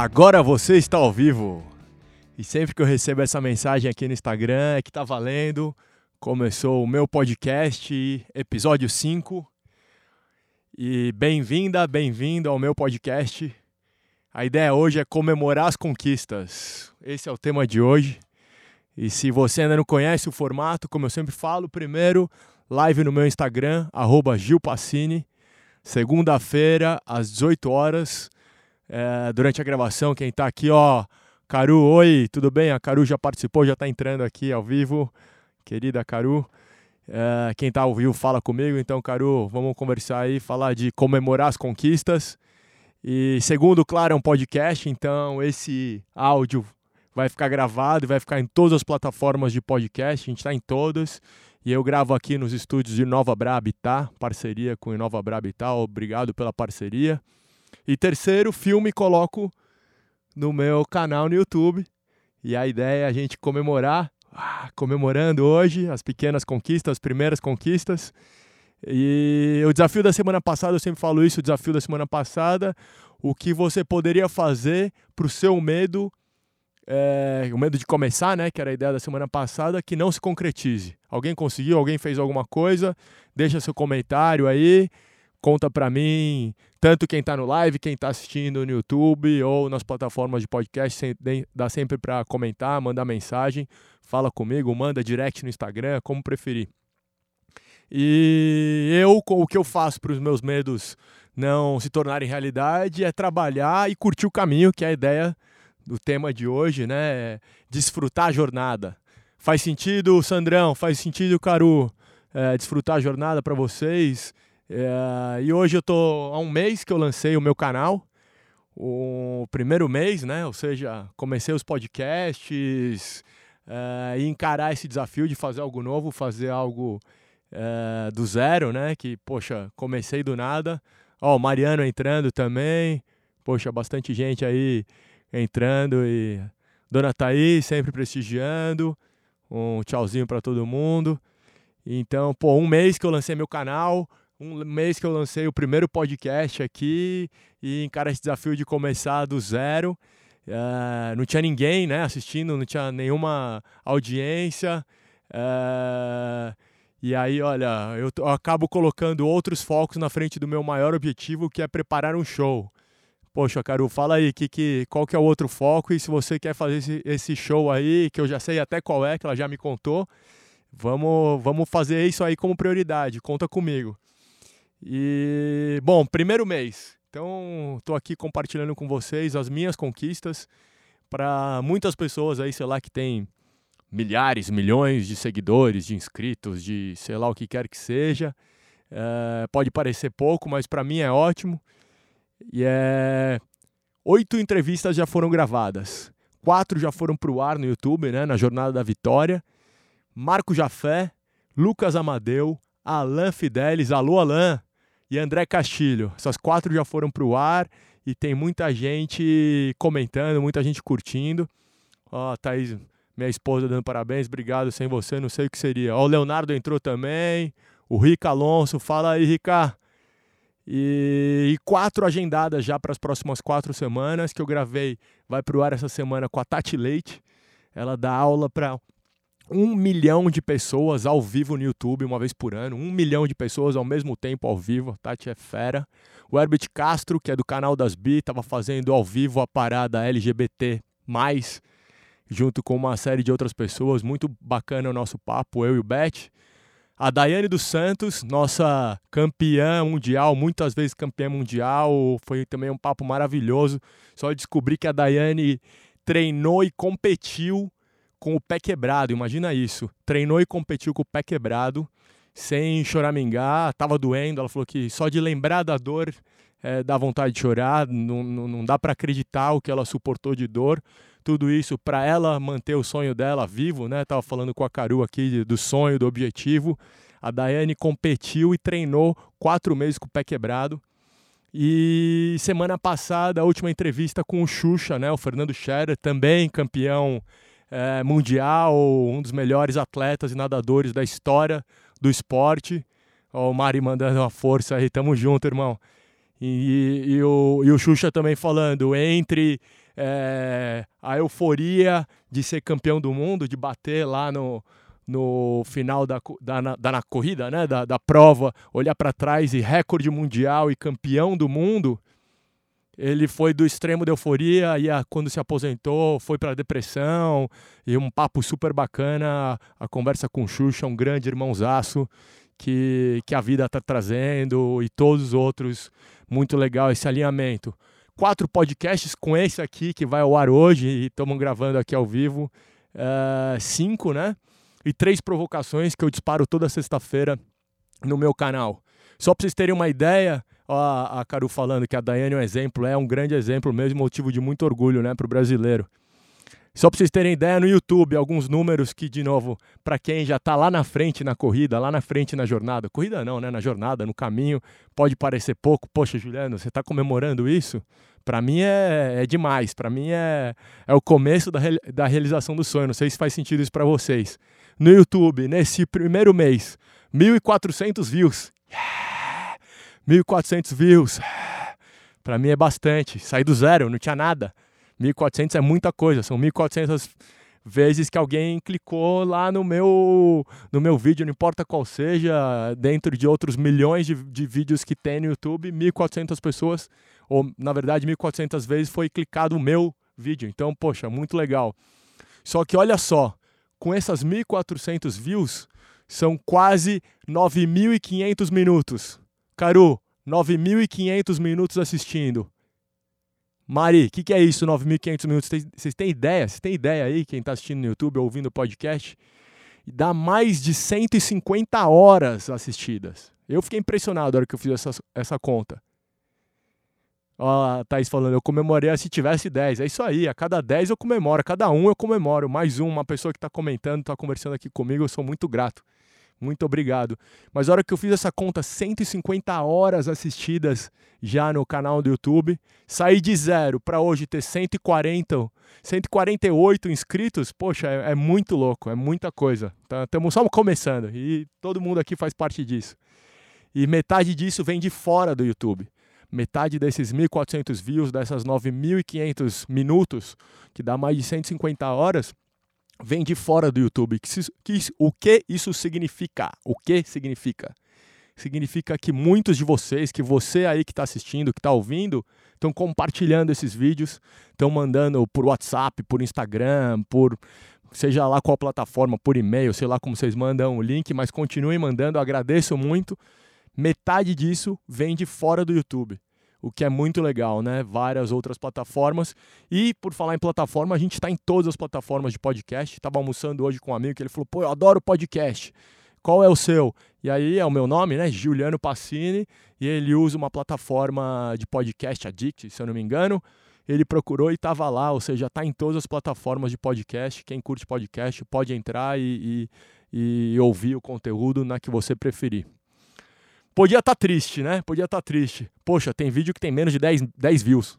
Agora você está ao vivo. E sempre que eu recebo essa mensagem aqui no Instagram é que tá valendo. Começou o meu podcast, episódio 5. E bem-vinda, bem-vindo ao meu podcast. A ideia hoje é comemorar as conquistas. Esse é o tema de hoje. E se você ainda não conhece o formato, como eu sempre falo, primeiro, live no meu Instagram, @gilpassini. Segunda-feira, às 18 horas, é, durante a gravação, quem está aqui, ó, Caru, oi, tudo bem? A Caru já participou, já está entrando aqui ao vivo. Querida Caru. É, quem está ao vivo fala comigo, então, Caru, vamos conversar aí, falar de comemorar as conquistas. E segundo, claro, é um podcast, então esse áudio vai ficar gravado e vai ficar em todas as plataformas de podcast, a gente está em todas. E eu gravo aqui nos estúdios de Nova Brabitá, parceria com Nova Brabitá, obrigado pela parceria. E terceiro, filme coloco no meu canal no YouTube. E a ideia é a gente comemorar, ah, comemorando hoje as pequenas conquistas, as primeiras conquistas. E o desafio da semana passada, eu sempre falo isso, o desafio da semana passada, o que você poderia fazer para o seu medo é, o medo de começar, né, que era a ideia da semana passada, que não se concretize. Alguém conseguiu, alguém fez alguma coisa, deixa seu comentário aí, conta para mim, tanto quem está no live, quem está assistindo no YouTube ou nas plataformas de podcast, dá sempre para comentar, mandar mensagem, fala comigo, manda direct no Instagram, como preferir. E eu, o que eu faço para os meus medos não se tornarem realidade é trabalhar e curtir o caminho, que é a ideia do tema de hoje, né? É desfrutar a jornada. Faz sentido, Sandrão? Faz sentido, Caru? É, desfrutar a jornada para vocês. É, e hoje eu tô há um mês que eu lancei o meu canal, o primeiro mês, né? Ou seja, comecei os podcasts é, e encarar esse desafio de fazer algo novo, fazer algo é, do zero, né? Que, poxa, comecei do nada. Ó, o Mariano entrando também. Poxa, bastante gente aí entrando e Dona Thaís sempre prestigiando. Um tchauzinho para todo mundo. Então, pô, um mês que eu lancei meu canal, um mês que eu lancei o primeiro podcast aqui e encara esse desafio de começar do zero. Uh, não tinha ninguém né, assistindo, não tinha nenhuma audiência. Uh, e aí, olha, eu, eu acabo colocando outros focos na frente do meu maior objetivo, que é preparar um show. Poxa, Caru, fala aí que, que, qual que é o outro foco e se você quer fazer esse, esse show aí, que eu já sei até qual é, que ela já me contou, vamos, vamos fazer isso aí como prioridade, conta comigo. E, bom, primeiro mês. Então, estou aqui compartilhando com vocês as minhas conquistas para muitas pessoas aí, sei lá, que tem milhares, milhões de seguidores, de inscritos, de sei lá o que quer que seja. É, pode parecer pouco, mas para mim é ótimo. E é. Oito entrevistas já foram gravadas. Quatro já foram para o ar no YouTube, né? Na Jornada da Vitória. Marco Jafé, Lucas Amadeu, Alain Fidelis, alô Alain, e André Castilho. Essas quatro já foram para o ar e tem muita gente comentando, muita gente curtindo. Ó, Thaís, minha esposa dando parabéns, obrigado. Sem você, não sei o que seria. Ó, o Leonardo entrou também. O Rica Alonso, fala aí, Rica. E, e quatro agendadas já para as próximas quatro semanas que eu gravei. Vai para o ar essa semana com a Tati Leite. Ela dá aula para um milhão de pessoas ao vivo no YouTube uma vez por ano. Um milhão de pessoas ao mesmo tempo ao vivo. Tati é fera. O Herbert Castro, que é do canal das Bi, estava fazendo ao vivo a parada LGBT, junto com uma série de outras pessoas. Muito bacana o nosso papo, eu e o Beth. A Daiane dos Santos, nossa campeã mundial, muitas vezes campeã mundial, foi também um papo maravilhoso. Só descobri que a Daiane treinou e competiu com o pé quebrado, imagina isso. Treinou e competiu com o pé quebrado, sem choramingar, tava doendo. Ela falou que só de lembrar da dor é, dá vontade de chorar, não, não, não dá para acreditar o que ela suportou de dor tudo isso para ela manter o sonho dela vivo, né? Tava falando com a Caru aqui do sonho, do objetivo. A Daiane competiu e treinou quatro meses com o pé quebrado. E semana passada, a última entrevista com o Xuxa, né? O Fernando Scherer, também campeão é, mundial, um dos melhores atletas e nadadores da história do esporte. Ó, o Mari mandando uma força aí, tamo junto, irmão. E, e, e, o, e o Xuxa também falando, entre é, a euforia de ser campeão do mundo, de bater lá no, no final da, da, da na corrida, né, da, da prova, olhar para trás e recorde mundial e campeão do mundo, ele foi do extremo de euforia e a, quando se aposentou foi para depressão e um papo super bacana, a conversa com o Xuxa, um grande irmãozaço que, que a vida está trazendo e todos os outros, muito legal esse alinhamento. Quatro podcasts com esse aqui que vai ao ar hoje e estamos gravando aqui ao vivo, uh, cinco, né? e três provocações que eu disparo toda sexta-feira no meu canal. Só para vocês terem uma ideia, ó, a Caru falando que a Daiane é um exemplo, é um grande exemplo mesmo, motivo de muito orgulho né, para o brasileiro. Só para vocês terem ideia, no YouTube, alguns números que, de novo, para quem já está lá na frente na corrida, lá na frente na jornada, corrida não, né? Na jornada, no caminho, pode parecer pouco. Poxa, Juliano, você está comemorando isso? Para mim é, é demais. Para mim é, é o começo da, da realização do sonho. Não sei se faz sentido isso para vocês no YouTube nesse primeiro mês. 1.400 views. Yeah! 1.400 views. Para mim é bastante. Saí do zero, não tinha nada. 1.400 é muita coisa. São 1.400 vezes que alguém clicou lá no meu, no meu vídeo, não importa qual seja, dentro de outros milhões de, de vídeos que tem no YouTube, 1.400 pessoas, ou na verdade 1.400 vezes foi clicado o meu vídeo. Então, poxa, muito legal. Só que olha só, com essas 1.400 views, são quase 9.500 minutos. Caru, 9.500 minutos assistindo. Mari, o que, que, é isso, 9.500 minutos? Vocês têm ideia? Vocês têm ideia aí, quem está assistindo no YouTube ou ouvindo o podcast? Dá mais de 150 horas assistidas. Eu fiquei impressionado na hora que eu fiz essa, essa conta. Ó, a Thaís falando, eu comemoraria se tivesse 10. É isso aí, a cada 10 eu comemoro, a cada um eu comemoro. Mais um, uma pessoa que está comentando, está conversando aqui comigo, eu sou muito grato. Muito obrigado. Mas a hora que eu fiz essa conta, 150 horas assistidas já no canal do YouTube, saí de zero para hoje ter 140, 148 inscritos, poxa, é, é muito louco, é muita coisa. Estamos tá, só começando e todo mundo aqui faz parte disso. E metade disso vem de fora do YouTube metade desses 1.400 views, dessas 9.500 minutos, que dá mais de 150 horas, vem de fora do YouTube. O que isso significa? O que significa? Significa que muitos de vocês, que você aí que está assistindo, que está ouvindo, estão compartilhando esses vídeos, estão mandando por WhatsApp, por Instagram, por seja lá qual plataforma, por e-mail, sei lá como vocês mandam o link, mas continuem mandando, agradeço muito metade disso vem de fora do YouTube. O que é muito legal, né? Várias outras plataformas. E por falar em plataforma, a gente está em todas as plataformas de podcast. Estava almoçando hoje com um amigo que ele falou: pô, eu adoro podcast. Qual é o seu? E aí é o meu nome, né? Juliano Passini. E ele usa uma plataforma de podcast Addict, se eu não me engano. Ele procurou e estava lá, ou seja, está em todas as plataformas de podcast. Quem curte podcast pode entrar e, e, e ouvir o conteúdo na que você preferir. Podia estar tá triste, né? Podia estar tá triste. Poxa, tem vídeo que tem menos de 10, 10 views,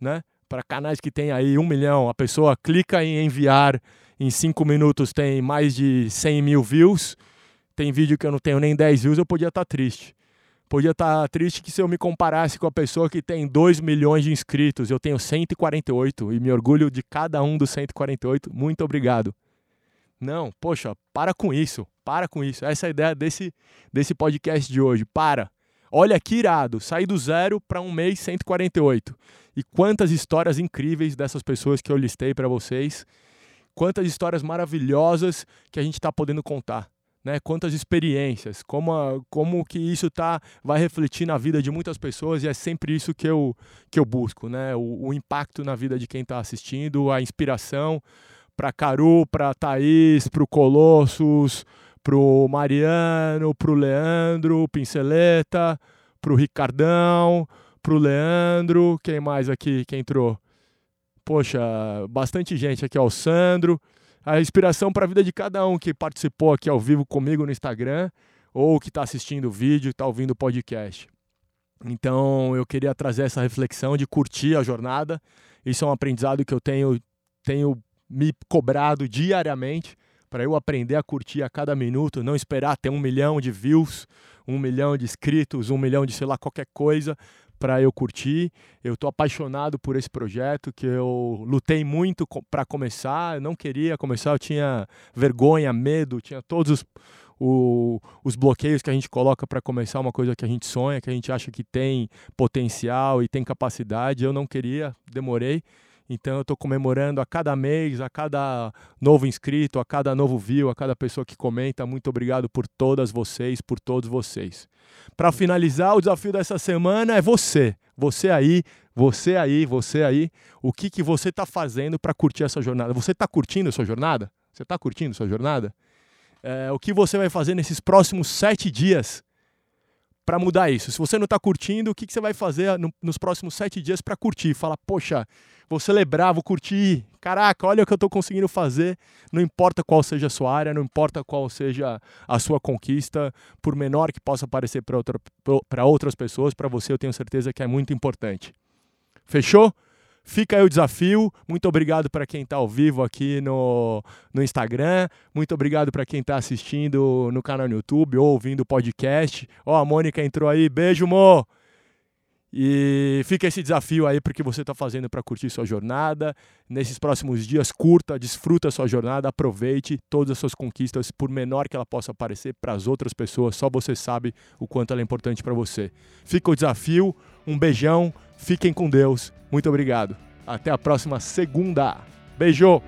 né? Para canais que tem aí um milhão, a pessoa clica em enviar, em 5 minutos tem mais de 100 mil views. Tem vídeo que eu não tenho nem 10 views, eu podia estar tá triste. Podia estar tá triste que se eu me comparasse com a pessoa que tem 2 milhões de inscritos, eu tenho 148 e me orgulho de cada um dos 148. Muito obrigado. Não, poxa, para com isso. Para com isso. Essa é a ideia desse, desse podcast de hoje. Para. Olha que irado. Sair do zero para um mês 148. E quantas histórias incríveis dessas pessoas que eu listei para vocês. Quantas histórias maravilhosas que a gente está podendo contar. Né? Quantas experiências, como, a, como que isso tá, vai refletir na vida de muitas pessoas e é sempre isso que eu, que eu busco, né? o, o impacto na vida de quem está assistindo, a inspiração, para Caru, para Thaís, para o Colossus, para o Mariano, para o Leandro, Pinceleta, para o Ricardão, para o Leandro, quem mais aqui que entrou? Poxa, bastante gente aqui, ó, o Sandro. A inspiração para a vida de cada um que participou aqui ao vivo comigo no Instagram ou que está assistindo o vídeo, está ouvindo o podcast. Então eu queria trazer essa reflexão de curtir a jornada. Isso é um aprendizado que eu tenho, tenho me cobrado diariamente para eu aprender a curtir a cada minuto, não esperar ter um milhão de views, um milhão de inscritos, um milhão de sei lá qualquer coisa para eu curtir. Eu tô apaixonado por esse projeto que eu lutei muito para começar. Eu não queria começar, eu tinha vergonha, medo, tinha todos os, o, os bloqueios que a gente coloca para começar uma coisa que a gente sonha, que a gente acha que tem potencial e tem capacidade. Eu não queria, demorei. Então eu estou comemorando a cada mês, a cada novo inscrito, a cada novo view, a cada pessoa que comenta. Muito obrigado por todas vocês, por todos vocês. Para finalizar, o desafio dessa semana é você. Você aí, você aí, você aí. O que, que você está fazendo para curtir essa jornada? Você está curtindo a sua jornada? Você está curtindo a sua jornada? É, o que você vai fazer nesses próximos sete dias para mudar isso? Se você não está curtindo, o que, que você vai fazer no, nos próximos sete dias para curtir? Fala, poxa, vou celebrar, vou curtir. Caraca, olha o que eu estou conseguindo fazer. Não importa qual seja a sua área, não importa qual seja a sua conquista, por menor que possa parecer para outra, outras pessoas, para você eu tenho certeza que é muito importante. Fechou? Fica aí o desafio. Muito obrigado para quem está ao vivo aqui no, no Instagram. Muito obrigado para quem está assistindo no canal no YouTube ou ouvindo o podcast. Ó, a Mônica entrou aí. Beijo, Mo! E fica esse desafio aí porque você está fazendo para curtir sua jornada. Nesses próximos dias, curta, desfruta sua jornada, aproveite todas as suas conquistas, por menor que ela possa parecer para as outras pessoas, só você sabe o quanto ela é importante para você. Fica o desafio, um beijão, fiquem com Deus. Muito obrigado. Até a próxima segunda. Beijo!